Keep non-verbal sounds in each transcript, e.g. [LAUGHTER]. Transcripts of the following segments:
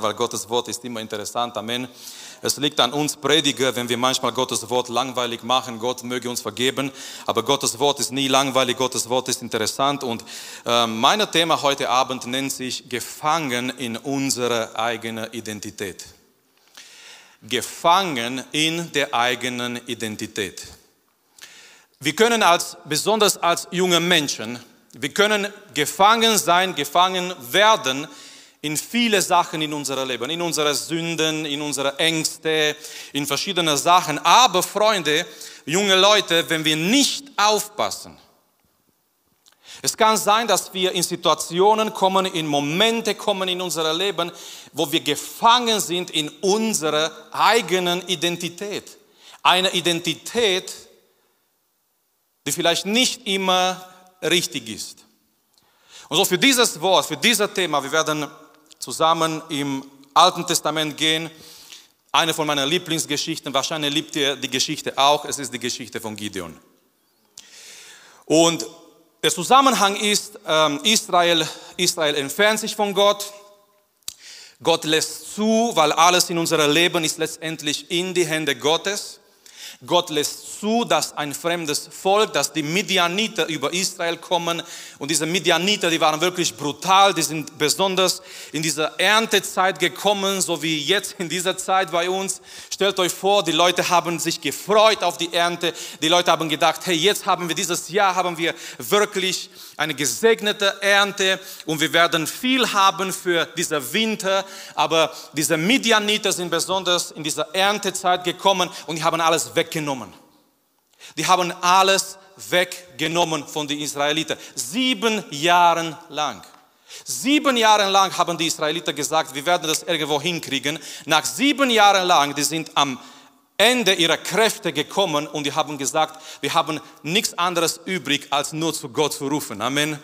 weil Gottes Wort ist immer interessant. Amen. Es liegt an uns Prediger, wenn wir manchmal Gottes Wort langweilig machen. Gott möge uns vergeben. Aber Gottes Wort ist nie langweilig. Gottes Wort ist interessant. Und äh, mein Thema heute Abend nennt sich Gefangen in unserer eigenen Identität. Gefangen in der eigenen Identität. Wir können als, besonders als junge Menschen, wir können gefangen sein, gefangen werden in viele Sachen in unserem Leben, in unsere Sünden, in unsere Ängste, in verschiedene Sachen. Aber Freunde, junge Leute, wenn wir nicht aufpassen, es kann sein, dass wir in Situationen kommen, in Momente kommen in unser Leben, wo wir gefangen sind in unserer eigenen Identität. Eine Identität, die vielleicht nicht immer richtig ist. Und so für dieses Wort, für dieses Thema, wir werden zusammen im Alten Testament gehen. Eine von meinen Lieblingsgeschichten, wahrscheinlich liebt ihr die Geschichte auch, es ist die Geschichte von Gideon. Und der Zusammenhang ist, ähm, Israel, Israel entfernt sich von Gott. Gott lässt zu, weil alles in unserem Leben ist letztendlich in die Hände Gottes. Gott lässt zu, dass ein fremdes Volk, dass die Midianiter über Israel kommen. Und diese Midianiter, die waren wirklich brutal, die sind besonders in dieser Erntezeit gekommen, so wie jetzt in dieser Zeit bei uns. Stellt euch vor, die Leute haben sich gefreut auf die Ernte. Die Leute haben gedacht, hey, jetzt haben wir dieses Jahr, haben wir wirklich eine gesegnete Ernte und wir werden viel haben für diesen Winter. Aber diese Midianiter sind besonders in dieser Erntezeit gekommen und die haben alles weggenommen. Die haben alles weggenommen von den Israeliten. Sieben Jahre lang. Sieben Jahre lang haben die Israeliten gesagt, wir werden das irgendwo hinkriegen. Nach sieben Jahren lang, die sind am Ende ihrer Kräfte gekommen und die haben gesagt, wir haben nichts anderes übrig, als nur zu Gott zu rufen. Amen.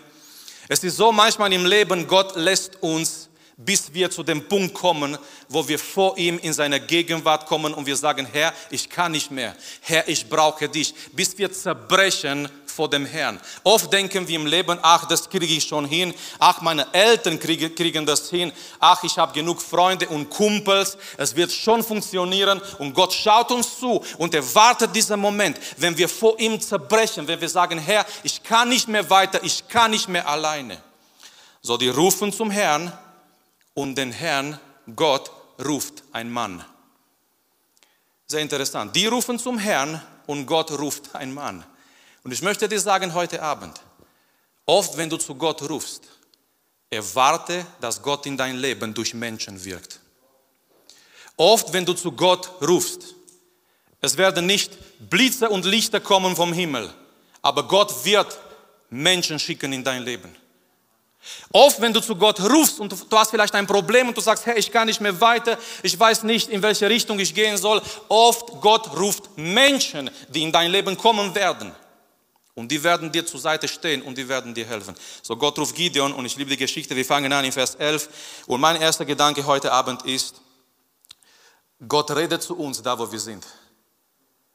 Es ist so manchmal im Leben, Gott lässt uns bis wir zu dem Punkt kommen, wo wir vor ihm in seine Gegenwart kommen und wir sagen, Herr, ich kann nicht mehr. Herr, ich brauche dich. Bis wir zerbrechen vor dem Herrn. Oft denken wir im Leben, ach, das kriege ich schon hin. Ach, meine Eltern kriegen, kriegen das hin. Ach, ich habe genug Freunde und Kumpels. Es wird schon funktionieren. Und Gott schaut uns zu und er wartet diesen Moment, wenn wir vor ihm zerbrechen, wenn wir sagen, Herr, ich kann nicht mehr weiter, ich kann nicht mehr alleine. So, die rufen zum Herrn und den Herrn Gott ruft ein Mann. Sehr interessant. Die rufen zum Herrn und Gott ruft ein Mann. Und ich möchte dir sagen heute Abend, oft wenn du zu Gott rufst, erwarte, dass Gott in dein Leben durch Menschen wirkt. Oft wenn du zu Gott rufst, es werden nicht Blitze und Lichter kommen vom Himmel, aber Gott wird Menschen schicken in dein Leben. Oft, wenn du zu Gott rufst und du hast vielleicht ein Problem und du sagst, Herr, ich kann nicht mehr weiter, ich weiß nicht, in welche Richtung ich gehen soll. Oft Gott ruft Menschen, die in dein Leben kommen werden. Und die werden dir zur Seite stehen und die werden dir helfen. So Gott ruft Gideon und ich liebe die Geschichte. Wir fangen an in Vers 11. Und mein erster Gedanke heute Abend ist, Gott redet zu uns da, wo wir sind.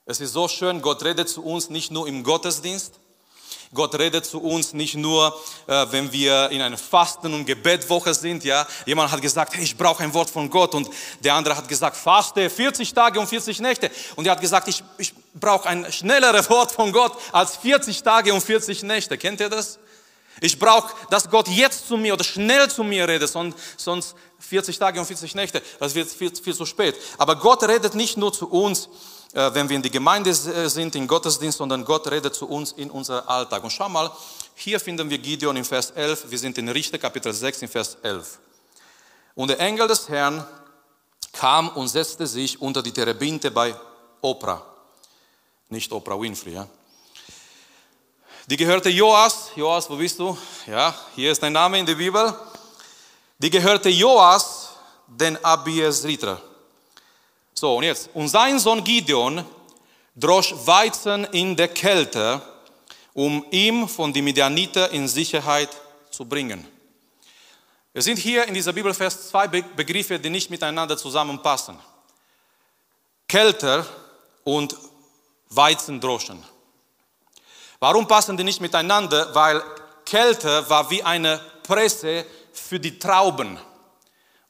Es ist so schön, Gott redet zu uns nicht nur im Gottesdienst, Gott redet zu uns nicht nur, äh, wenn wir in einer Fasten- und Gebetwoche sind. Ja, jemand hat gesagt, hey, ich brauche ein Wort von Gott, und der andere hat gesagt, faste 40 Tage und 40 Nächte. Und er hat gesagt, ich, ich brauche ein schnelleres [LAUGHS] Wort von Gott als 40 Tage und 40 Nächte. Kennt ihr das? Ich brauche, dass Gott jetzt zu mir oder schnell zu mir redet, sonst 40 Tage und 40 Nächte, das wird viel, viel zu spät. Aber Gott redet nicht nur zu uns, wenn wir in die Gemeinde äh, sind, im Gottesdienst, sondern Gott redet zu uns in unser Alltag. Und schau mal, hier finden wir Gideon in Vers 11, wir sind in Richter Kapitel 6 in Vers 11. Und der Engel des Herrn kam und setzte sich unter die Terebinte bei Oprah. Nicht Oprah Winfrey, ja. Die gehörte Joas. Joas, wo bist du? Ja, hier ist dein Name in der Bibel. Die gehörte Joas, den Abiesriter. So, und jetzt, und sein Sohn Gideon drosch Weizen in der Kälte, um ihm von den Midianiter in Sicherheit zu bringen. Wir sind hier in dieser Bibelfest zwei Begriffe, die nicht miteinander zusammenpassen. Kälte und Weizendroschen. Warum passen die nicht miteinander? Weil Kälte war wie eine Presse für die Trauben.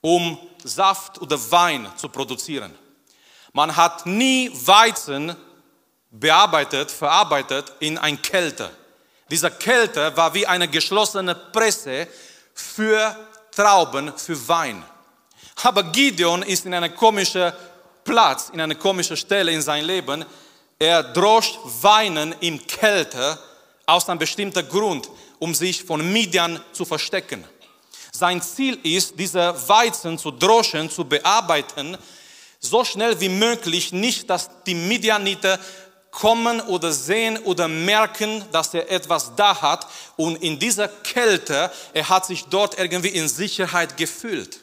um Saft oder Wein zu produzieren. Man hat nie Weizen bearbeitet, verarbeitet in ein Kälte. Dieser Kälte war wie eine geschlossene Presse für Trauben, für Wein. Aber Gideon ist in einer komischen Platz, in einer komischen Stelle in seinem Leben. Er droscht Weinen in Kälte aus einem bestimmten Grund, um sich von Midian zu verstecken. Sein Ziel ist, diese Weizen zu droschen, zu bearbeiten, so schnell wie möglich, nicht, dass die Midianiter kommen oder sehen oder merken, dass er etwas da hat und in dieser Kälte, er hat sich dort irgendwie in Sicherheit gefühlt.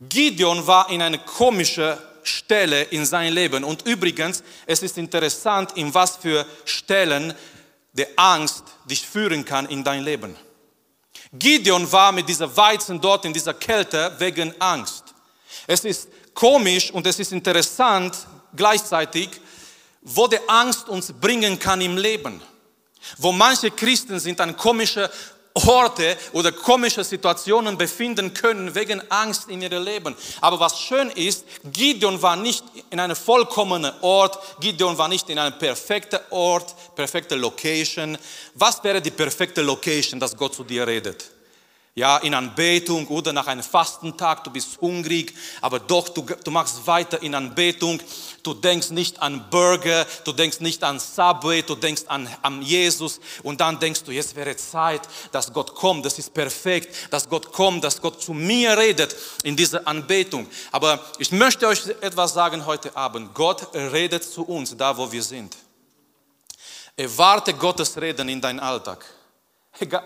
Gideon war in einer komischen Stelle in seinem Leben und übrigens, es ist interessant, in was für Stellen die Angst dich führen kann in dein Leben. Gideon war mit dieser Weizen dort in dieser Kälte wegen Angst. Es ist komisch und es ist interessant gleichzeitig, wo die Angst uns bringen kann im Leben. Wo manche Christen sind an komische Orte oder komische Situationen befinden können wegen Angst in ihrem Leben. Aber was schön ist, Gideon war nicht in einem vollkommenen Ort, Gideon war nicht in einem perfekten Ort, perfekte Location. Was wäre die perfekte Location, dass Gott zu dir redet? Ja, in Anbetung oder nach einem Fastentag, du bist hungrig, aber doch, du, du machst weiter in Anbetung. Du denkst nicht an Burger, du denkst nicht an Subway, du denkst an, an Jesus und dann denkst du, jetzt wäre Zeit, dass Gott kommt, das ist perfekt, dass Gott kommt, dass Gott zu mir redet in dieser Anbetung. Aber ich möchte euch etwas sagen heute Abend. Gott redet zu uns da, wo wir sind. Erwarte Gottes Reden in deinen Alltag.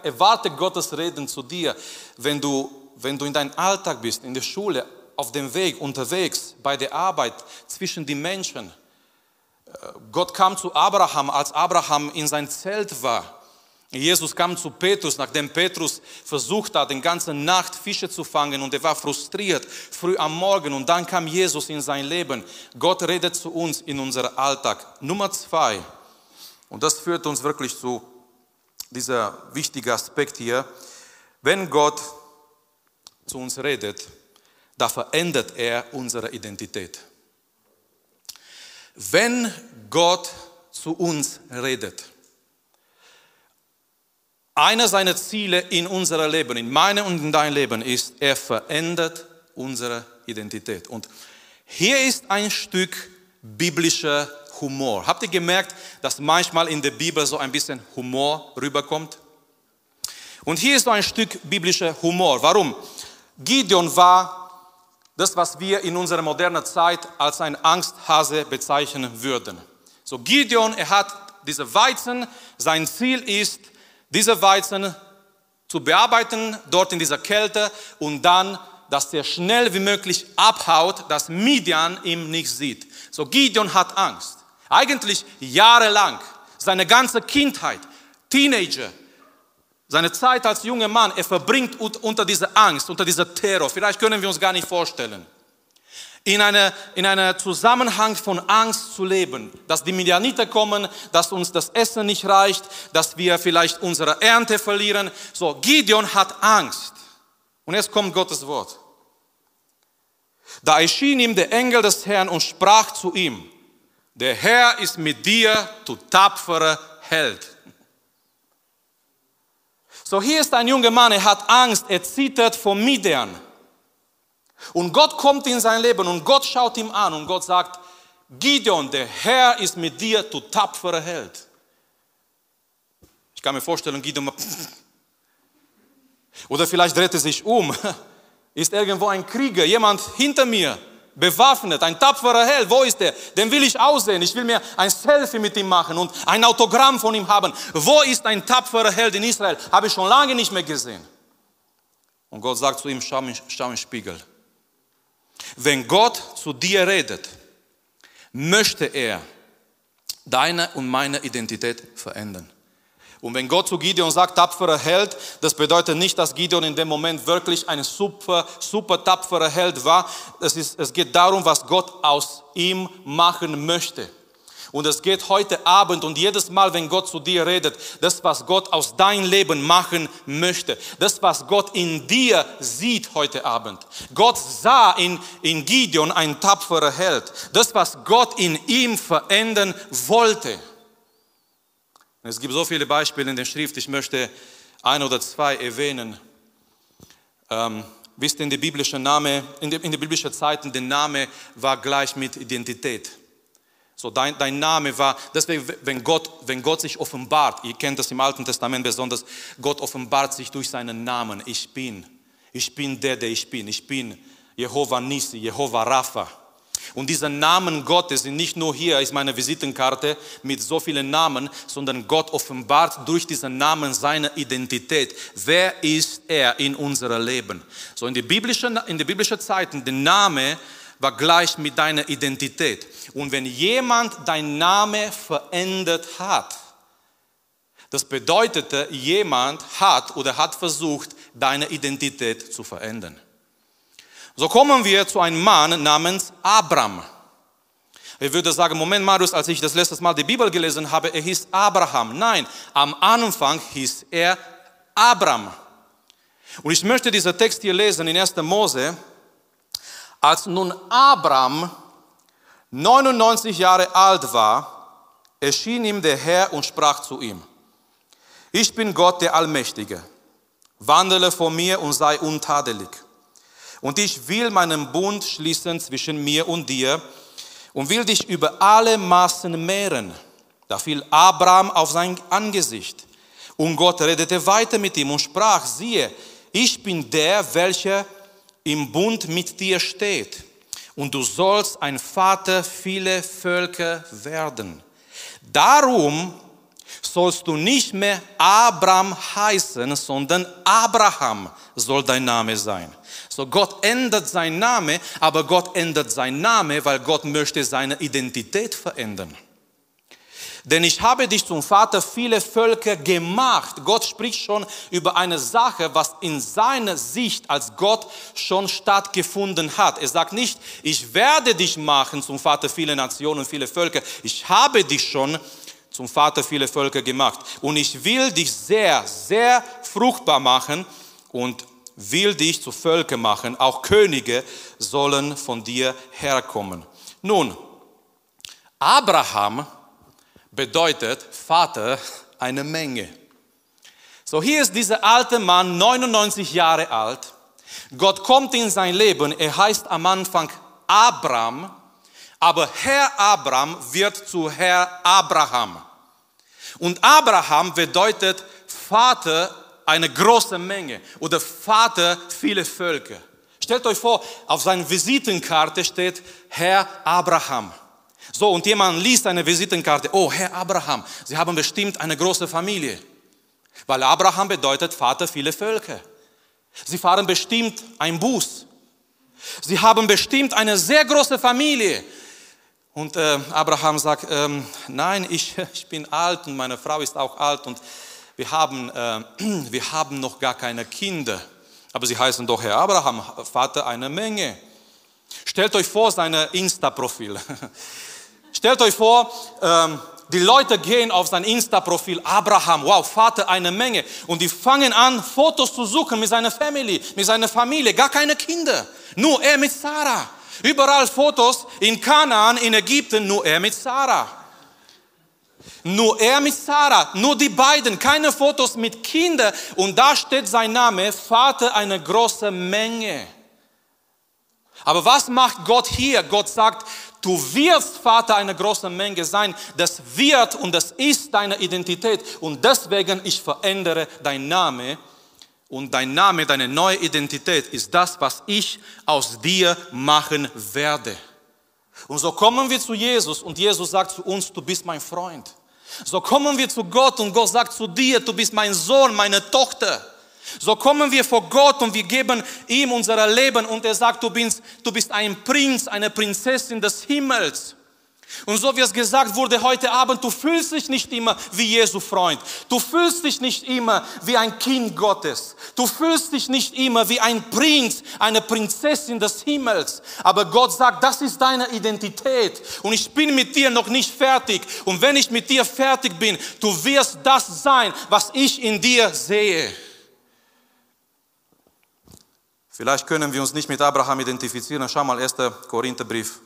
Erwarte Gottes Reden zu dir, wenn du, wenn du in deinem Alltag bist, in der Schule, auf dem Weg, unterwegs, bei der Arbeit, zwischen den Menschen. Äh, Gott kam zu Abraham, als Abraham in sein Zelt war. Jesus kam zu Petrus, nachdem Petrus versucht hat, den ganzen Nacht Fische zu fangen und er war frustriert, früh am Morgen und dann kam Jesus in sein Leben. Gott redet zu uns in unserem Alltag. Nummer zwei, und das führt uns wirklich zu dieser wichtige Aspekt hier. Wenn Gott zu uns redet, da verändert er unsere Identität. Wenn Gott zu uns redet, einer seiner Ziele in unserem Leben, in meinem und in deinem Leben ist, er verändert unsere Identität. Und hier ist ein Stück biblischer Humor. Habt ihr gemerkt, dass manchmal in der Bibel so ein bisschen Humor rüberkommt? Und hier ist so ein Stück biblischer Humor. Warum? Gideon war das, was wir in unserer modernen Zeit als ein Angsthase bezeichnen würden. So Gideon, er hat diese Weizen, sein Ziel ist, diese Weizen zu bearbeiten, dort in dieser Kälte und dann, dass er schnell wie möglich abhaut, dass Midian ihm nicht sieht. So Gideon hat Angst. Eigentlich jahrelang, seine ganze Kindheit, Teenager, seine Zeit als junger Mann, er verbringt unter dieser Angst, unter dieser Terror. Vielleicht können wir uns gar nicht vorstellen. In einem in eine Zusammenhang von Angst zu leben, dass die Medianiter kommen, dass uns das Essen nicht reicht, dass wir vielleicht unsere Ernte verlieren. So, Gideon hat Angst. Und jetzt kommt Gottes Wort. Da erschien ihm der Engel des Herrn und sprach zu ihm, der Herr ist mit dir, du tapferer Held. So hier ist ein junger Mann, er hat Angst, er zittert vor Midian. Und Gott kommt in sein Leben und Gott schaut ihm an und Gott sagt, Gideon, der Herr ist mit dir, du tapferer Held. Ich kann mir vorstellen, Gideon, [LAUGHS] oder vielleicht dreht er sich um, [LAUGHS] ist irgendwo ein Krieger, jemand hinter mir bewaffnet, ein tapferer Held. Wo ist er? Den will ich aussehen. Ich will mir ein Selfie mit ihm machen und ein Autogramm von ihm haben. Wo ist ein tapferer Held in Israel? Habe ich schon lange nicht mehr gesehen. Und Gott sagt zu ihm, schau, schau in Spiegel. Wenn Gott zu dir redet, möchte er deine und meine Identität verändern. Und wenn Gott zu Gideon sagt, tapferer Held, das bedeutet nicht, dass Gideon in dem Moment wirklich ein super, super tapferer Held war. Es, ist, es geht darum, was Gott aus ihm machen möchte. Und es geht heute Abend und jedes Mal, wenn Gott zu dir redet, das, was Gott aus deinem Leben machen möchte, das, was Gott in dir sieht heute Abend. Gott sah in, in Gideon ein tapferer Held. Das, was Gott in ihm verändern wollte. Es gibt so viele Beispiele in der Schrift, ich möchte ein oder zwei erwähnen. Ähm, wisst ihr, in der biblischen Name, in der, in der biblischen Zeiten, der Name war gleich mit Identität. So dein, dein Name war, deswegen, wenn Gott, wenn Gott sich offenbart, ihr kennt das im Alten Testament besonders, Gott offenbart sich durch seinen Namen. Ich bin. Ich bin der, der ich bin. Ich bin Jehova Nisi, Jehova Rapha. Und diese Namen Gottes nicht nur hier, ist meine Visitenkarte mit so vielen Namen, sondern Gott offenbart durch diesen Namen seine Identität. Wer ist er in unserem Leben? So in den biblischen, in den biblischen Zeiten, der Name war gleich mit deiner Identität. Und wenn jemand dein Name verändert hat, das bedeutete, jemand hat oder hat versucht, deine Identität zu verändern. So kommen wir zu einem Mann namens Abram. Ich würde sagen, Moment, Marius, als ich das letzte Mal die Bibel gelesen habe, er hieß Abraham. Nein, am Anfang hieß er Abram. Und ich möchte diesen Text hier lesen in 1. Mose, als nun Abraham 99 Jahre alt war, erschien ihm der Herr und sprach zu ihm, ich bin Gott der Allmächtige, wandele vor mir und sei untadelig. Und ich will meinen Bund schließen zwischen mir und dir und will dich über alle Maßen mehren. Da fiel Abraham auf sein Angesicht. Und Gott redete weiter mit ihm und sprach, siehe, ich bin der, welcher im Bund mit dir steht. Und du sollst ein Vater vieler Völker werden. Darum sollst du nicht mehr Abraham heißen, sondern Abraham soll dein Name sein. So Gott ändert seinen Name, aber Gott ändert seinen Name, weil Gott möchte seine Identität verändern. Denn ich habe dich zum Vater viele Völker gemacht. Gott spricht schon über eine Sache, was in seiner Sicht als Gott schon stattgefunden hat. Er sagt nicht, ich werde dich machen zum Vater viele Nationen, viele Völker. Ich habe dich schon zum Vater viele Völker gemacht. Und ich will dich sehr, sehr fruchtbar machen und will dich zu Völkern machen. Auch Könige sollen von dir herkommen. Nun, Abraham bedeutet Vater eine Menge. So hier ist dieser alte Mann, 99 Jahre alt. Gott kommt in sein Leben. Er heißt am Anfang Abraham, aber Herr Abraham wird zu Herr Abraham. Und Abraham bedeutet Vater eine große Menge oder Vater viele Völker. Stellt euch vor, auf seiner Visitenkarte steht Herr Abraham. So, und jemand liest eine Visitenkarte, oh, Herr Abraham, Sie haben bestimmt eine große Familie. Weil Abraham bedeutet Vater vieler Völker. Sie fahren bestimmt einen Bus. Sie haben bestimmt eine sehr große Familie. Und äh, Abraham sagt, ähm, nein, ich, [LAUGHS] ich bin alt und meine Frau ist auch alt und wir haben, äh, [CLEARS THROAT] wir haben noch gar keine Kinder. Aber sie heißen doch Herr Abraham, Vater einer Menge. Stellt euch vor, sein Insta-Profil. [LAUGHS] Stellt euch vor, ähm, die Leute gehen auf sein Insta-Profil, Abraham, wow, Vater eine Menge. Und die fangen an, Fotos zu suchen mit seiner Familie, mit seiner Familie, gar keine Kinder. Nur er mit Sarah. Überall Fotos in Kanaan, in Ägypten, nur er mit Sarah. Nur er mit Sarah, nur die beiden, keine Fotos mit Kindern. Und da steht sein Name, Vater eine große Menge. Aber was macht Gott hier? Gott sagt, Du wirst Vater einer großen Menge sein. Das wird und das ist deine Identität. Und deswegen ich verändere dein Name. Und dein Name, deine neue Identität ist das, was ich aus dir machen werde. Und so kommen wir zu Jesus und Jesus sagt zu uns, du bist mein Freund. So kommen wir zu Gott und Gott sagt zu dir, du bist mein Sohn, meine Tochter. So kommen wir vor Gott und wir geben ihm unser Leben und er sagt, du bist, du bist ein Prinz, eine Prinzessin des Himmels. Und so wie es gesagt wurde heute Abend, du fühlst dich nicht immer wie Jesu Freund. Du fühlst dich nicht immer wie ein Kind Gottes. Du fühlst dich nicht immer wie ein Prinz, eine Prinzessin des Himmels. Aber Gott sagt, das ist deine Identität. Und ich bin mit dir noch nicht fertig. Und wenn ich mit dir fertig bin, du wirst das sein, was ich in dir sehe. Vielleicht können wir uns nicht mit Abraham identifizieren. Schau mal, 1. Korintherbrief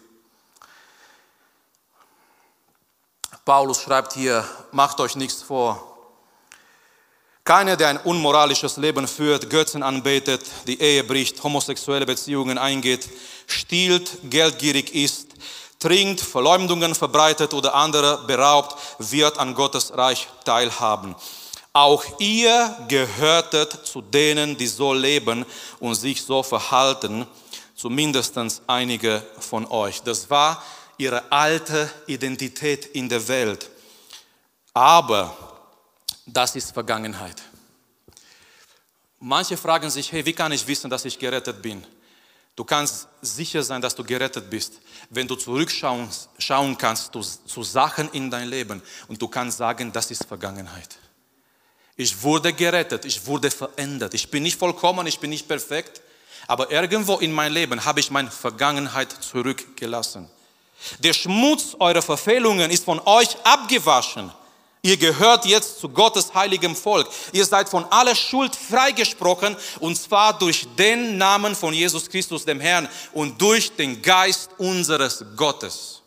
Paulus schreibt hier, macht euch nichts vor. Keiner, der ein unmoralisches Leben führt, Götzen anbetet, die Ehe bricht, homosexuelle Beziehungen eingeht, stiehlt, geldgierig ist, trinkt, Verleumdungen verbreitet oder andere beraubt, wird an Gottes Reich teilhaben. Auch ihr gehörtet zu denen, die so leben und sich so verhalten, zumindest einige von euch. Das war ihre alte Identität in der Welt. Aber das ist Vergangenheit. Manche fragen sich, hey, wie kann ich wissen, dass ich gerettet bin? Du kannst sicher sein, dass du gerettet bist, wenn du zurückschauen schauen kannst zu, zu Sachen in dein Leben und du kannst sagen, das ist Vergangenheit. Ich wurde gerettet, ich wurde verändert. Ich bin nicht vollkommen, ich bin nicht perfekt, aber irgendwo in meinem Leben habe ich meine Vergangenheit zurückgelassen. Der Schmutz eurer Verfehlungen ist von euch abgewaschen. Ihr gehört jetzt zu Gottes heiligem Volk. Ihr seid von aller Schuld freigesprochen und zwar durch den Namen von Jesus Christus, dem Herrn, und durch den Geist unseres Gottes.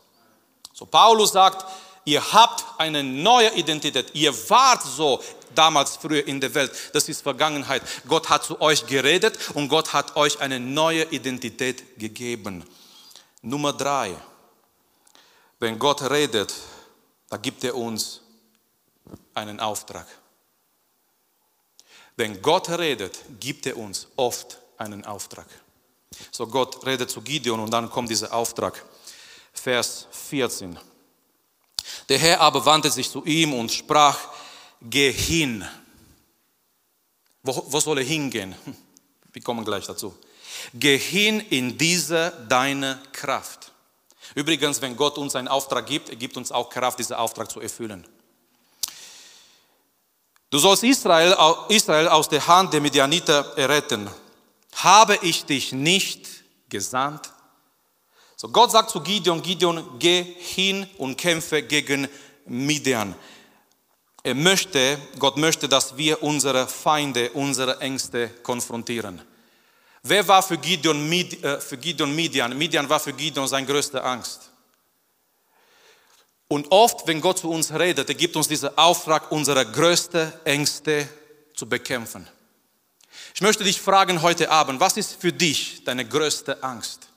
So Paulus sagt, ihr habt eine neue Identität. Ihr wart so damals früher in der Welt. Das ist Vergangenheit. Gott hat zu euch geredet und Gott hat euch eine neue Identität gegeben. Nummer drei. Wenn Gott redet, da gibt er uns einen Auftrag. Wenn Gott redet, gibt er uns oft einen Auftrag. So Gott redet zu Gideon und dann kommt dieser Auftrag. Vers 14. Der Herr aber wandte sich zu ihm und sprach, geh hin. Wo, wo soll er hingehen? Wir kommen gleich dazu. Geh hin in diese deine Kraft. Übrigens, wenn Gott uns einen Auftrag gibt, er gibt uns auch Kraft, diesen Auftrag zu erfüllen. Du sollst Israel, Israel aus der Hand der Midianiter erretten. Habe ich dich nicht gesandt? So Gott sagt zu Gideon, Gideon, geh hin und kämpfe gegen Midian. Er möchte, Gott möchte, dass wir unsere Feinde, unsere Ängste konfrontieren. Wer war für Gideon, äh, für Gideon Midian? Midian war für Gideon seine größte Angst. Und oft, wenn Gott zu uns redet, er gibt uns diesen Auftrag, unsere größten Ängste zu bekämpfen. Ich möchte dich fragen heute Abend, was ist für dich deine größte Angst?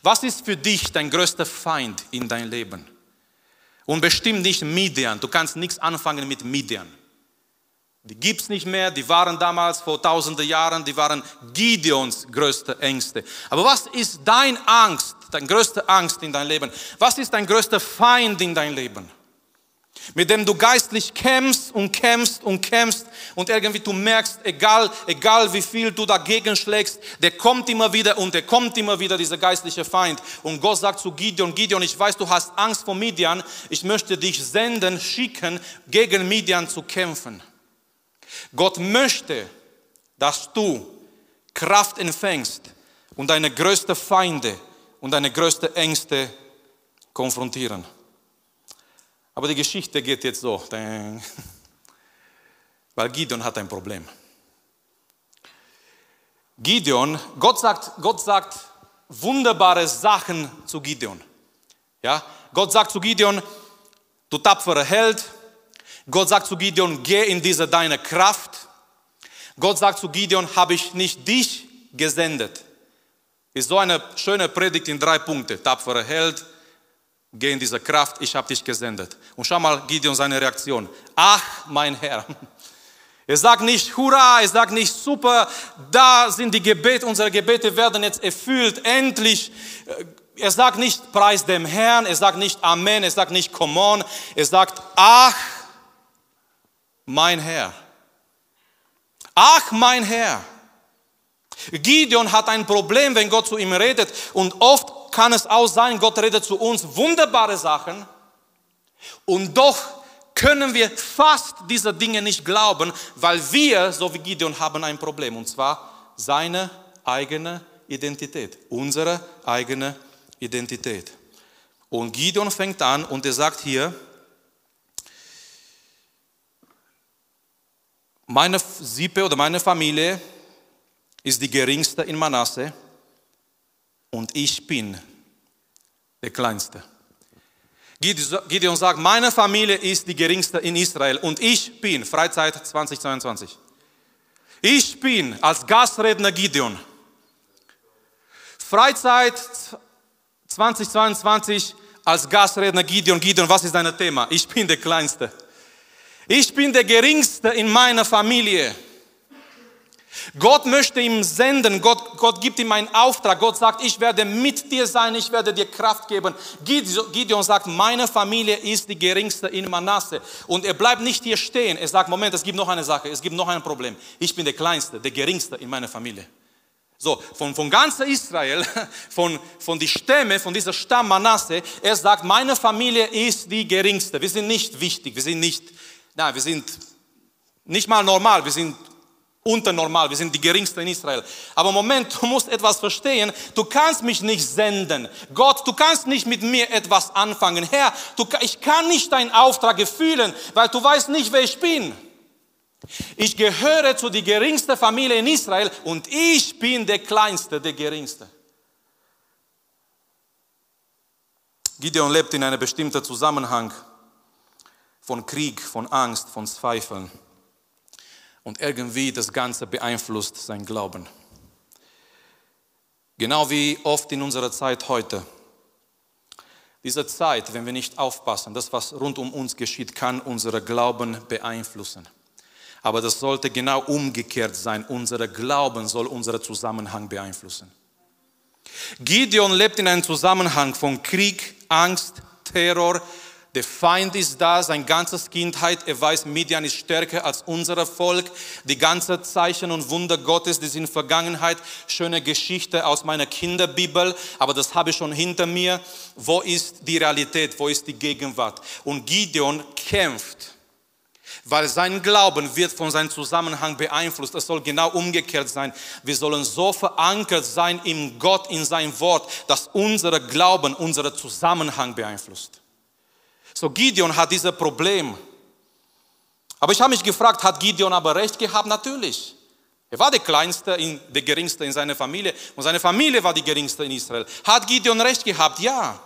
Was ist für dich dein größter Feind in dein Leben? Und bestimmt nicht Midian. Du kannst nichts anfangen mit Midian. Die gibt es nicht mehr, die waren damals vor tausenden Jahren, die waren Gideons größte Ängste. Aber was ist dein Angst, deine größte Angst in deinem Leben? Was ist dein größter Feind in deinem Leben? Mit dem du geistlich kämpfst und kämpfst und kämpfst und irgendwie du merkst, egal, egal wie viel du dagegen schlägst, der kommt immer wieder und der kommt immer wieder, dieser geistliche Feind. Und Gott sagt zu Gideon, Gideon, ich weiß, du hast Angst vor Midian, ich möchte dich senden, schicken, gegen Midian zu kämpfen. Gott möchte, dass du Kraft empfängst und deine größten Feinde und deine größten Ängste konfrontieren. Aber die Geschichte geht jetzt so, [LAUGHS] weil Gideon hat ein Problem. Gideon, Gott sagt, Gott sagt wunderbare Sachen zu Gideon. Ja, Gott sagt zu Gideon, du tapferer Held, Gott sagt zu Gideon, geh in diese deine Kraft. Gott sagt zu Gideon, habe ich nicht dich gesendet. Ist so eine schöne Predigt in drei Punkte. Tapferer Held, geh in diese Kraft, ich habe dich gesendet. Und schau mal Gideon seine Reaktion. Ach, mein Herr. Er sagt nicht Hurra, er sagt nicht super, da sind die Gebete, unsere Gebete werden jetzt erfüllt, endlich. Er sagt nicht Preis dem Herrn, er sagt nicht Amen, er sagt nicht Come on, er sagt Ach, mein Herr. Ach, mein Herr. Gideon hat ein Problem, wenn Gott zu ihm redet. Und oft kann es auch sein, Gott redet zu uns wunderbare Sachen. Und doch können wir fast diese Dinge nicht glauben, weil wir, so wie Gideon, haben ein Problem. Und zwar seine eigene Identität. Unsere eigene Identität. Und Gideon fängt an und er sagt hier, meine Sippe oder meine Familie ist die geringste in Manasse und ich bin der Kleinste. Gideon sagt, meine Familie ist die geringste in Israel und ich bin, Freizeit 2022, ich bin als Gastredner Gideon. Freizeit 2022 als Gastredner Gideon. Gideon, was ist dein Thema? Ich bin der Kleinste. Ich bin der Geringste in meiner Familie. Gott möchte ihm senden, Gott, Gott gibt ihm einen Auftrag. Gott sagt, ich werde mit dir sein, ich werde dir Kraft geben. Gideon sagt, meine Familie ist die geringste in Manasse. Und er bleibt nicht hier stehen. Er sagt, Moment, es gibt noch eine Sache, es gibt noch ein Problem. Ich bin der Kleinste, der Geringste in meiner Familie. So, von, von ganz Israel, [LAUGHS] von, von die Stämme, von dieser Stamm Manasse, er sagt, meine Familie ist die geringste. Wir sind nicht wichtig, wir sind nicht, nein, wir sind nicht mal normal, wir sind unternormal, wir sind die geringsten in Israel. Aber Moment, du musst etwas verstehen, du kannst mich nicht senden. Gott, du kannst nicht mit mir etwas anfangen. Herr, du, ich kann nicht deinen Auftrag erfüllen, weil du weißt nicht, wer ich bin. Ich gehöre zu der geringsten Familie in Israel und ich bin der Kleinste, der Geringste. Gideon lebt in einem bestimmten Zusammenhang von Krieg, von Angst, von Zweifeln. Und irgendwie das Ganze beeinflusst sein Glauben. Genau wie oft in unserer Zeit heute. Diese Zeit, wenn wir nicht aufpassen, das, was rund um uns geschieht, kann unser Glauben beeinflussen. Aber das sollte genau umgekehrt sein. Unser Glauben soll unseren Zusammenhang beeinflussen. Gideon lebt in einem Zusammenhang von Krieg, Angst, Terror, der Feind ist da, sein ganzes Kindheit. Er weiß, Midian ist stärker als unser Volk. Die ganze Zeichen und Wunder Gottes, die sind Vergangenheit. Schöne Geschichte aus meiner Kinderbibel, aber das habe ich schon hinter mir. Wo ist die Realität? Wo ist die Gegenwart? Und Gideon kämpft, weil sein Glauben wird von seinem Zusammenhang beeinflusst. Es soll genau umgekehrt sein. Wir sollen so verankert sein in Gott, in sein Wort, dass unser Glauben unseren Zusammenhang beeinflusst. So Gideon hat dieses Problem. Aber ich habe mich gefragt, hat Gideon aber recht gehabt? Natürlich. Er war der Kleinste, der Geringste in seiner Familie und seine Familie war die Geringste in Israel. Hat Gideon recht gehabt? Ja.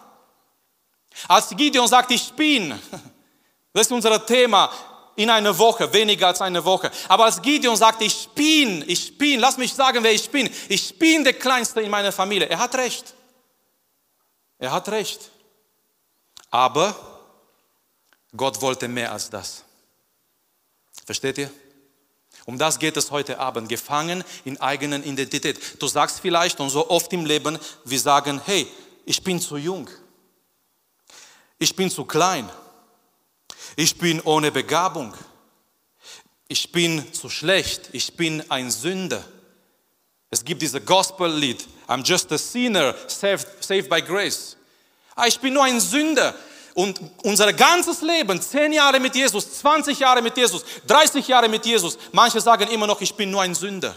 Als Gideon sagt, ich bin, [LAUGHS] das ist unser Thema in einer Woche, weniger als eine Woche. Aber als Gideon sagt, ich bin, ich bin, lass mich sagen, wer ich bin. Ich bin der Kleinste in meiner Familie. Er hat recht. Er hat recht. Aber Gott wollte mehr als das. Versteht ihr? Um das geht es heute Abend, gefangen in eigenen Identität. Du sagst vielleicht, und so oft im Leben, wir sagen, hey, ich bin zu jung, ich bin zu klein, ich bin ohne Begabung, ich bin zu schlecht, ich bin ein Sünder. Es gibt dieses Gospel-Lied, I'm just a sinner, saved, saved by grace. Ah, ich bin nur ein Sünder, und unser ganzes Leben, 10 Jahre mit Jesus, 20 Jahre mit Jesus, 30 Jahre mit Jesus, manche sagen immer noch, ich bin nur ein Sünder.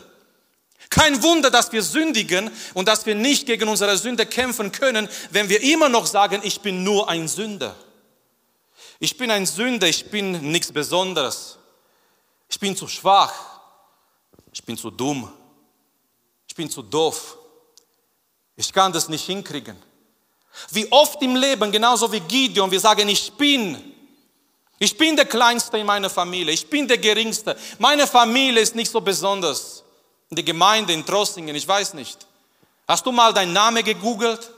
Kein Wunder, dass wir sündigen und dass wir nicht gegen unsere Sünde kämpfen können, wenn wir immer noch sagen, ich bin nur ein Sünder. Ich bin ein Sünder, ich bin nichts Besonderes. Ich bin zu schwach. Ich bin zu dumm. Ich bin zu doof. Ich kann das nicht hinkriegen. Wie oft im Leben, genauso wie Gideon, wir sagen, ich bin. Ich bin der Kleinste in meiner Familie. Ich bin der Geringste. Meine Familie ist nicht so besonders. In der Gemeinde in Trossingen, ich weiß nicht. Hast du mal deinen Namen gegoogelt?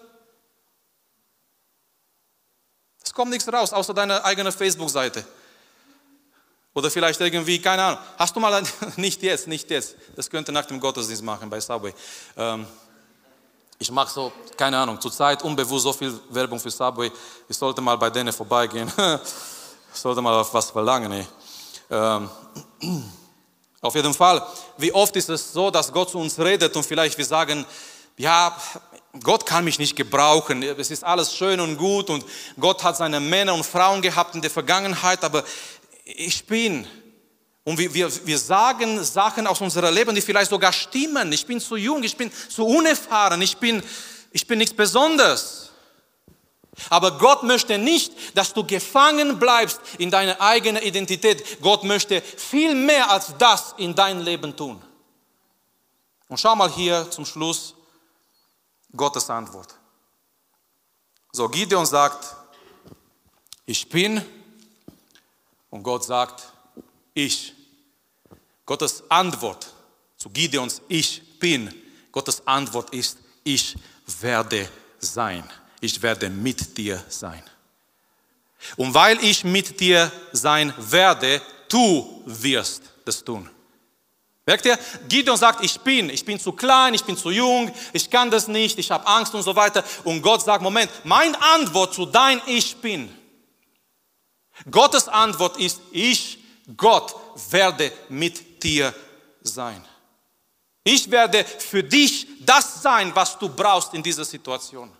Es kommt nichts raus, außer deiner eigenen Facebook-Seite. Oder vielleicht irgendwie, keine Ahnung. Hast du mal, [LAUGHS] nicht jetzt, nicht jetzt. Das könnte nach dem Gottesdienst machen bei Subway. Ähm, ich mache so, keine Ahnung, zurzeit unbewusst so viel Werbung für Subway. Ich sollte mal bei denen vorbeigehen. [LAUGHS] ich sollte mal was verlangen. Ey. Ähm, [CLEARS THROAT] Auf jeden Fall, wie oft ist es so, dass Gott zu uns redet und vielleicht wir sagen, ja, Gott kann mich nicht gebrauchen, es ist alles schön und gut und Gott hat seine Männer und Frauen gehabt in der Vergangenheit, aber ich bin. Und wir, wir, wir sagen Sachen aus unserem Leben, die vielleicht sogar stimmen. Ich bin zu jung, ich bin zu unerfahren, ich bin, ich bin nichts Besonderes. Aber Gott möchte nicht, dass du gefangen bleibst in deiner eigenen Identität. Gott möchte viel mehr als das in dein Leben tun. Und schau mal hier zum Schluss Gottes Antwort. So, Gideon sagt, ich bin. Und Gott sagt, ich. Gottes Antwort zu Gideons Ich bin, Gottes Antwort ist, ich werde sein ich werde mit dir sein. Und weil ich mit dir sein werde, du wirst das tun. Merkt ihr? Gideon sagt, ich bin, ich bin zu klein, ich bin zu jung, ich kann das nicht, ich habe Angst und so weiter. Und Gott sagt, Moment, mein Antwort zu dein Ich bin. Gottes Antwort ist, ich, Gott, werde mit dir sein. Ich werde für dich das sein, was du brauchst in dieser Situation.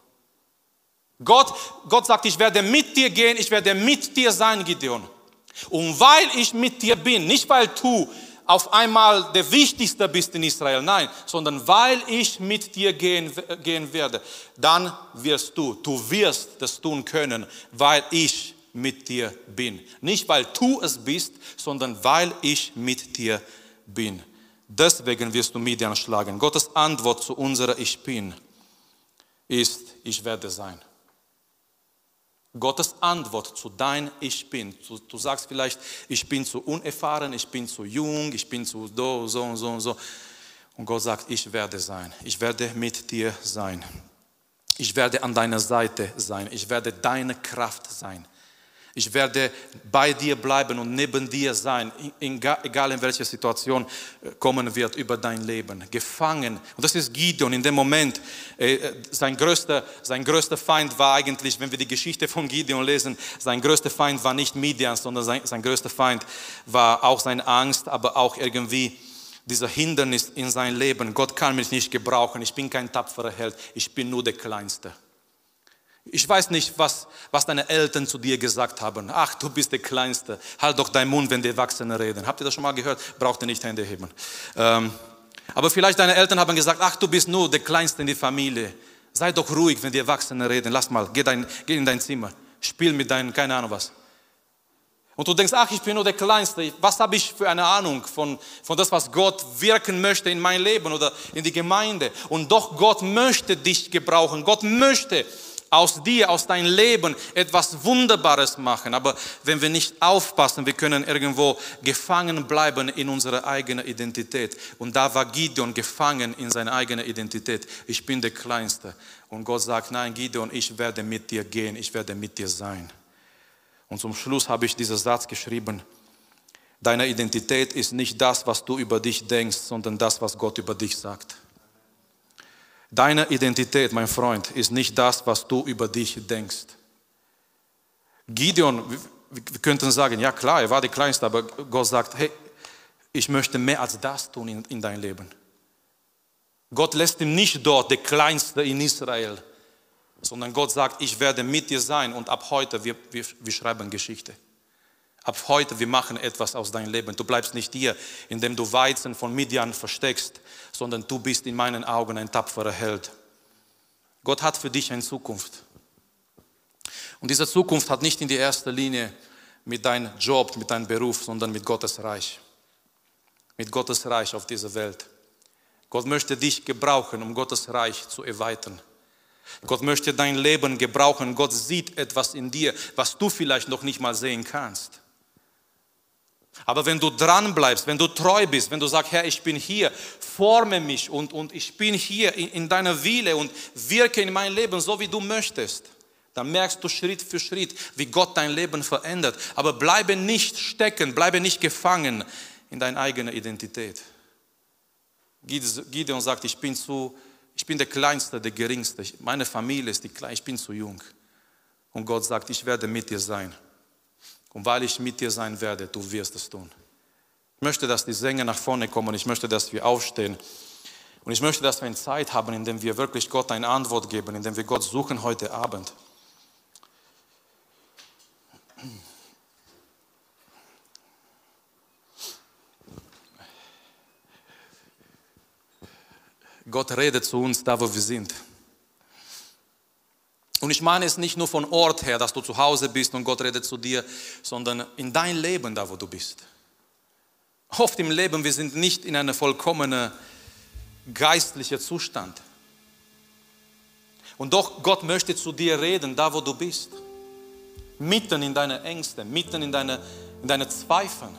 Gott, Gott sagt, ich werde mit dir gehen, ich werde mit dir sein, Gideon. Und weil ich mit dir bin, nicht weil du auf einmal der Wichtigste bist in Israel, nein, sondern weil ich mit dir gehen, gehen werde, dann wirst du, du wirst das tun können, weil ich mit dir bin. Nicht weil du es bist, sondern weil ich mit dir bin. Deswegen wirst du Midian schlagen. Gottes Antwort zu unserer Ich bin ist, ich werde sein. Gottes Antwort zu dein Ich bin. Du, du, sagst vielleicht, ich bin zu unerfahren, ich bin zu jung, ich bin zu so, so und so und so. Und Gott sagt, ich werde sein. Ich werde mit dir sein. Ich werde an deiner Seite sein. Ich werde deine Kraft sein. Ich werde bei dir bleiben und neben dir sein, egal in welcher Situation äh, kommen wird über dein Leben. Gefangen. Und das ist Gideon in dem Moment. Äh, äh, sein größter, sein größter Feind war eigentlich, wenn wir die Geschichte von Gideon lesen, sein größter Feind war nicht Midian, sondern sein, sein größter Feind war auch seine Angst, aber auch irgendwie dieser Hindernis in sein Leben. Gott kann mich nicht gebrauchen. Ich bin kein tapferer Held. Ich bin nur der Kleinste. Ich weiß nicht, was, was deine Eltern zu dir gesagt haben. Ach, du bist der Kleinste. Halt doch deinen Mund, wenn die Erwachsenen reden. Habt ihr das schon mal gehört? Braucht ihr nicht Hände heben. Ähm, aber vielleicht deine Eltern haben gesagt, ach, du bist nur der Kleinste in der Familie. Sei doch ruhig, wenn die Erwachsenen reden. Lass mal, geh, dein, geh in dein Zimmer. Spiel mit deinen, keine Ahnung was. Und du denkst, ach, ich bin nur der Kleinste. Was habe ich für eine Ahnung von, von das, was Gott wirken möchte in mein Leben oder in die Gemeinde? Und doch, Gott möchte dich gebrauchen. Gott möchte aus dir, aus deinem Leben etwas Wunderbares machen. Aber wenn wir nicht aufpassen, wir können irgendwo gefangen bleiben in unserer eigenen Identität. Und da war Gideon gefangen in seiner eigenen Identität. Ich bin der Kleinste. Und Gott sagt, nein, Gideon, ich werde mit dir gehen, ich werde mit dir sein. Und zum Schluss habe ich diesen Satz geschrieben. Deine Identität ist nicht das, was du über dich denkst, sondern das, was Gott über dich sagt. Deine Identität, mein Freund, ist nicht das, was du über dich denkst. Gideon, wir könnten sagen, ja klar, er war der Kleinste, aber Gott sagt, hey, ich möchte mehr als das tun in, in dein Leben. Gott lässt ihn nicht dort, der Kleinste in Israel, sondern Gott sagt, ich werde mit dir sein und ab heute, wir, wir, wir schreiben Geschichte. Ab heute, wir machen etwas aus deinem Leben. Du bleibst nicht hier, indem du Weizen von Midian versteckst, sondern du bist in meinen Augen ein tapferer Held. Gott hat für dich eine Zukunft. Und diese Zukunft hat nicht in die erste Linie mit deinem Job, mit deinem Beruf, sondern mit Gottes Reich. Mit Gottes Reich auf dieser Welt. Gott möchte dich gebrauchen, um Gottes Reich zu erweitern. Gott möchte dein Leben gebrauchen. Gott sieht etwas in dir, was du vielleicht noch nicht mal sehen kannst. Aber wenn du dran bleibst, wenn du treu bist, wenn du sagst, Herr, ich bin hier, forme mich und, und ich bin hier in, in deiner Wille und wirke in mein Leben so, wie du möchtest, dann merkst du Schritt für Schritt, wie Gott dein Leben verändert. Aber bleibe nicht stecken, bleibe nicht gefangen in deiner eigenen Identität. Gideon sagt, ich bin, zu, ich bin der Kleinste, der Geringste. Meine Familie ist die Kleinste, ich bin zu jung. Und Gott sagt, ich werde mit dir sein. Und weil ich mit dir sein werde, du wirst es tun. Ich möchte, dass die Sänger nach vorne kommen. Ich möchte, dass wir aufstehen. Und ich möchte, dass wir eine Zeit haben, in der wir wirklich Gott eine Antwort geben, in der wir Gott suchen heute Abend. Gott redet zu uns da, wo wir sind. Und ich meine es nicht nur von Ort her, dass du zu Hause bist und Gott redet zu dir, sondern in dein Leben, da wo du bist. Oft im Leben, wir sind nicht in einem vollkommenen geistlichen Zustand. Und doch, Gott möchte zu dir reden, da wo du bist. Mitten in deine Ängste, mitten in deine, in deine Zweifeln.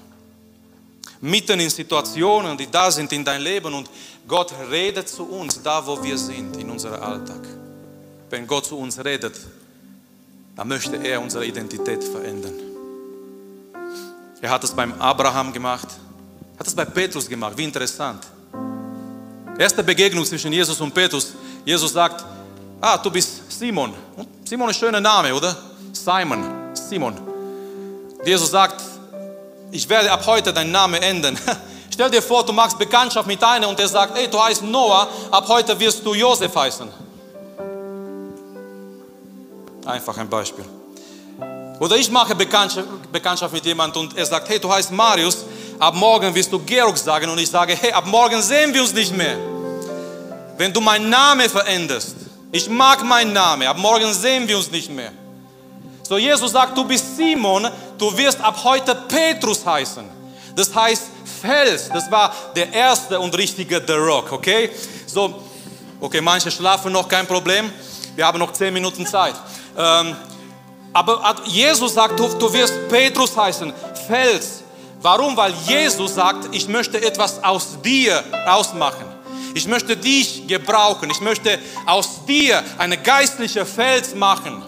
Mitten in Situationen, die da sind in dein Leben. Und Gott redet zu uns, da wo wir sind, in unserem Alltag wenn Gott zu uns redet, dann möchte er unsere Identität verändern. Er hat es beim Abraham gemacht, hat es bei Petrus gemacht. Wie interessant. Erste Begegnung zwischen Jesus und Petrus. Jesus sagt, ah, du bist Simon. Simon ist ein schöner Name, oder? Simon, Simon. Jesus sagt, ich werde ab heute deinen Namen ändern. [LAUGHS] Stell dir vor, du machst Bekanntschaft mit einem und er sagt, ey, du heißt Noah, ab heute wirst du Josef heißen. Einfach ein Beispiel. Oder ich mache Bekanntschaft mit jemandem und er sagt, hey, du heißt Marius, ab morgen wirst du Georg sagen und ich sage, hey, ab morgen sehen wir uns nicht mehr. Wenn du meinen Namen veränderst, ich mag meinen Namen, ab morgen sehen wir uns nicht mehr. So Jesus sagt, du bist Simon, du wirst ab heute Petrus heißen. Das heißt Fels, das war der erste und richtige The Rock, okay? So, okay, manche schlafen noch, kein Problem. Wir haben noch zehn Minuten Zeit. Ähm, aber Jesus sagt, du, du wirst Petrus heißen, Fels. Warum? Weil Jesus sagt, ich möchte etwas aus dir ausmachen. Ich möchte dich gebrauchen. Ich möchte aus dir eine geistliche Fels machen,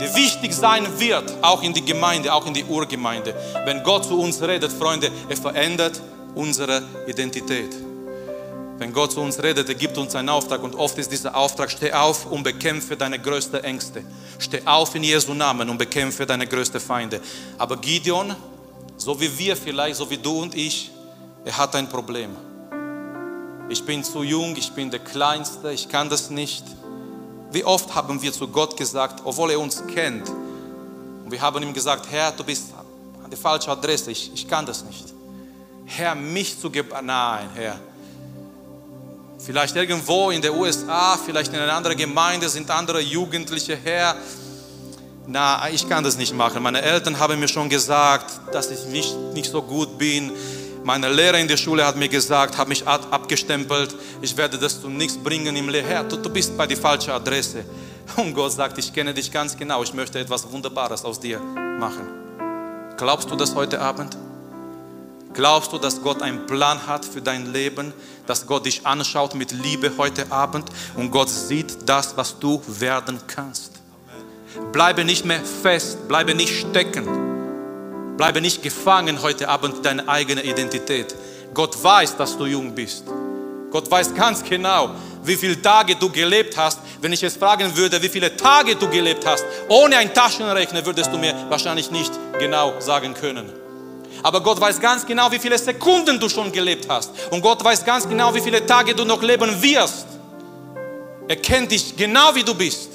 die wichtig sein wird, auch in die Gemeinde, auch in die Urgemeinde. Wenn Gott zu uns redet, Freunde, er verändert unsere Identität. Wenn Gott zu uns redet, er gibt uns einen Auftrag und oft ist dieser Auftrag, steh auf und bekämpfe deine größten Ängste. Steh auf in Jesu Namen und bekämpfe deine größten Feinde. Aber Gideon, so wie wir vielleicht, so wie du und ich, er hat ein Problem. Ich bin zu jung, ich bin der Kleinste, ich kann das nicht. Wie oft haben wir zu Gott gesagt, obwohl er uns kennt, und wir haben ihm gesagt, Herr, du bist an der falschen Adresse, ich, ich kann das nicht. Herr, mich zu geben, nein, Herr, Vielleicht irgendwo in den USA, vielleicht in einer anderen Gemeinde sind andere Jugendliche her. Na, ich kann das nicht machen. Meine Eltern haben mir schon gesagt, dass ich nicht, nicht so gut bin. Meine Lehrer in der Schule hat mir gesagt, hat mich abgestempelt, ich werde das zu nichts bringen im. Herr, du, du bist bei der falschen Adresse. [LAUGHS] Und Gott sagt, ich kenne dich ganz genau, ich möchte etwas Wunderbares aus dir machen. Glaubst du das heute Abend? Glaubst du, dass Gott einen Plan hat für dein Leben? Dass Gott dich anschaut mit Liebe heute Abend und Gott sieht das, was du werden kannst? Bleibe nicht mehr fest, bleibe nicht stecken, bleibe nicht gefangen heute Abend deine eigene Identität. Gott weiß, dass du jung bist. Gott weiß ganz genau, wie viele Tage du gelebt hast. Wenn ich jetzt fragen würde, wie viele Tage du gelebt hast, ohne ein Taschenrechner würdest du mir wahrscheinlich nicht genau sagen können. Aber Gott weiß ganz genau, wie viele Sekunden du schon gelebt hast. Und Gott weiß ganz genau, wie viele Tage du noch leben wirst. Er kennt dich genau, wie du bist.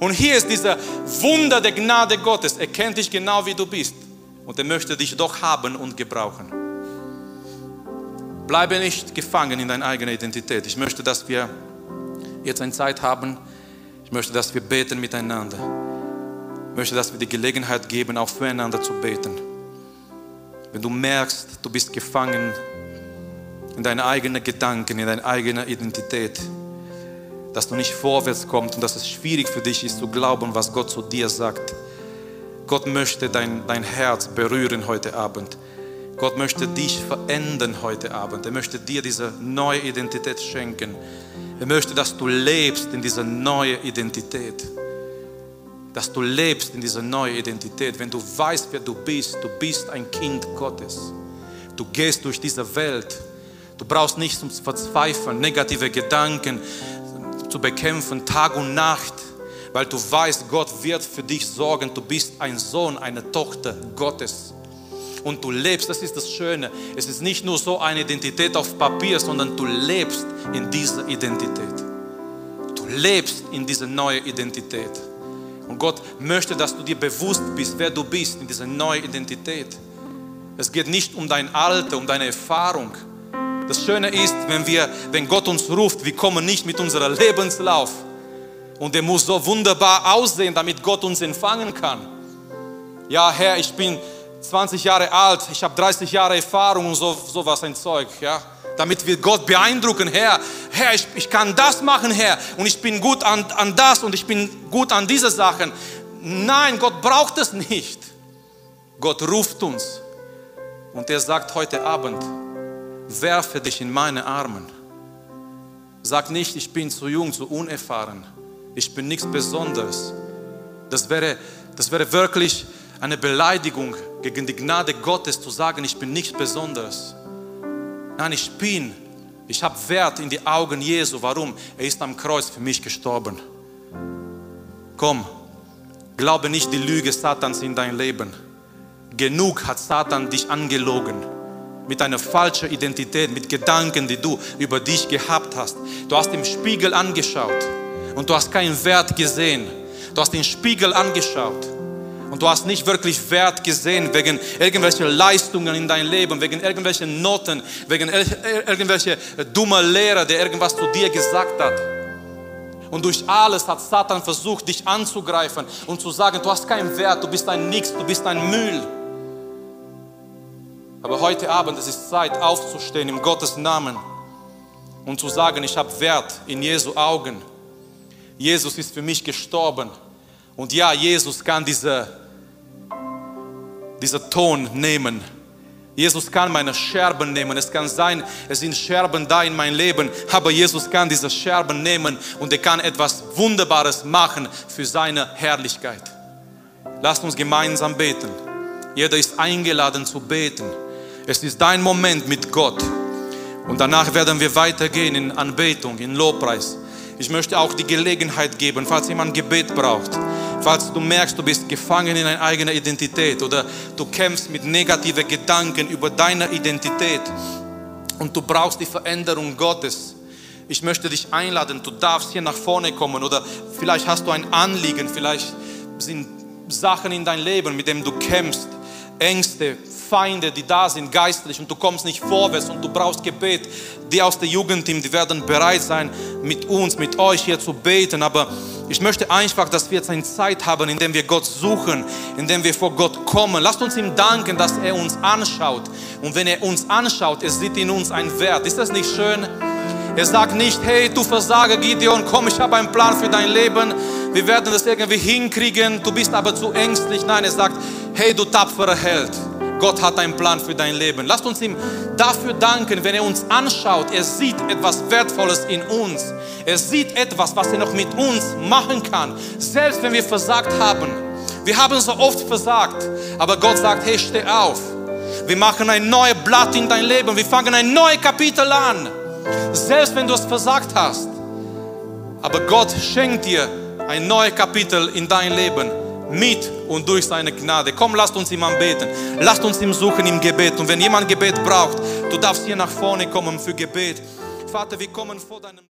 Und hier ist dieser Wunder der Gnade Gottes. Er kennt dich genau, wie du bist. Und er möchte dich doch haben und gebrauchen. Bleibe nicht gefangen in deiner eigenen Identität. Ich möchte, dass wir jetzt eine Zeit haben. Ich möchte, dass wir beten miteinander. Ich möchte, dass wir die Gelegenheit geben, auch füreinander zu beten. Wenn du merkst, du bist gefangen in deine eigenen Gedanken, in deine eigene Identität, dass du nicht vorwärts kommst und dass es schwierig für dich ist zu glauben, was Gott zu dir sagt. Gott möchte dein, dein Herz berühren heute Abend. Gott möchte dich verändern heute Abend. Er möchte dir diese neue Identität schenken. Er möchte, dass du lebst in dieser neuen Identität dass du lebst in dieser neuen Identität, wenn du weißt, wer du bist, du bist ein Kind Gottes. Du gehst durch diese Welt. Du brauchst nicht zum Verzweifeln, negative Gedanken zu bekämpfen, Tag und Nacht, weil du weißt, Gott wird für dich sorgen. Du bist ein Sohn, eine Tochter Gottes. Und du lebst, das ist das Schöne. Es ist nicht nur so eine Identität auf Papier, sondern du lebst in dieser Identität. Du lebst in dieser neuen Identität. Und Gott möchte, dass du dir bewusst bist, wer du bist in dieser neuen Identität. Es geht nicht um dein Alter, um deine Erfahrung. Das Schöne ist, wenn, wir, wenn Gott uns ruft, wir kommen nicht mit unserem Lebenslauf. Und der muss so wunderbar aussehen, damit Gott uns empfangen kann. Ja, Herr, ich bin 20 Jahre alt, ich habe 30 Jahre Erfahrung und so, sowas ein Zeug, ja. Damit wir Gott beeindrucken, Herr, Herr, ich, ich kann das machen, Herr, und ich bin gut an, an das und ich bin gut an diese Sachen. Nein, Gott braucht es nicht. Gott ruft uns und er sagt heute Abend, werfe dich in meine Armen. Sag nicht, ich bin zu jung, zu unerfahren. Ich bin nichts Besonderes. Das wäre, das wäre wirklich eine Beleidigung gegen die Gnade Gottes zu sagen, ich bin nichts Besonderes. Nein, ich bin. Ich habe Wert in die Augen Jesu. Warum? Er ist am Kreuz für mich gestorben. Komm, glaube nicht die Lüge Satans in dein Leben. Genug hat Satan dich angelogen mit einer falschen Identität, mit Gedanken, die du über dich gehabt hast. Du hast im Spiegel angeschaut und du hast keinen Wert gesehen. Du hast den Spiegel angeschaut und du hast nicht wirklich Wert gesehen wegen irgendwelcher Leistungen in deinem Leben, wegen irgendwelchen Noten, wegen irgendwelcher dummer Lehrer, der irgendwas zu dir gesagt hat. Und durch alles hat Satan versucht, dich anzugreifen und zu sagen, du hast keinen Wert, du bist ein Nix, du bist ein Müll. Aber heute Abend, es ist Zeit aufzustehen im Gottes Namen und zu sagen, ich habe Wert in Jesu Augen. Jesus ist für mich gestorben. Und ja, Jesus kann diese, diesen Ton nehmen. Jesus kann meine Scherben nehmen. Es kann sein, es sind Scherben da in mein Leben, aber Jesus kann diese Scherben nehmen und er kann etwas Wunderbares machen für seine Herrlichkeit. Lasst uns gemeinsam beten. Jeder ist eingeladen zu beten. Es ist dein Moment mit Gott. Und danach werden wir weitergehen in Anbetung, in Lobpreis. Ich möchte auch die Gelegenheit geben, falls jemand Gebet braucht, falls du merkst, du bist gefangen in deiner eigenen Identität oder du kämpfst mit negativen Gedanken über deine Identität und du brauchst die Veränderung Gottes. Ich möchte dich einladen, du darfst hier nach vorne kommen oder vielleicht hast du ein Anliegen, vielleicht sind Sachen in dein Leben, mit denen du kämpfst, Ängste, Feinde, die da sind geistlich und du kommst nicht vorwärts und du brauchst Gebet. Die aus der Jugendteam, die werden bereit sein, mit uns, mit euch hier zu beten. Aber ich möchte einfach, dass wir jetzt eine Zeit haben, in der wir Gott suchen, in der wir vor Gott kommen. Lasst uns ihm danken, dass er uns anschaut. Und wenn er uns anschaut, er sieht in uns einen Wert. Ist das nicht schön? Er sagt nicht, hey, du Versager Gideon, komm, ich habe einen Plan für dein Leben. Wir werden das irgendwie hinkriegen. Du bist aber zu ängstlich. Nein, er sagt, hey, du tapferer Held. Gott hat einen Plan für dein Leben. Lasst uns ihm dafür danken, wenn er uns anschaut. Er sieht etwas Wertvolles in uns. Er sieht etwas, was er noch mit uns machen kann. Selbst wenn wir versagt haben. Wir haben so oft versagt. Aber Gott sagt, hey, steh auf. Wir machen ein neues Blatt in dein Leben. Wir fangen ein neues Kapitel an. Selbst wenn du es versagt hast. Aber Gott schenkt dir ein neues Kapitel in dein Leben mit und durch seine Gnade. Komm, lasst uns ihm anbeten. Lasst uns ihm suchen im Gebet. Und wenn jemand Gebet braucht, du darfst hier nach vorne kommen für Gebet. Vater, wir kommen vor deinem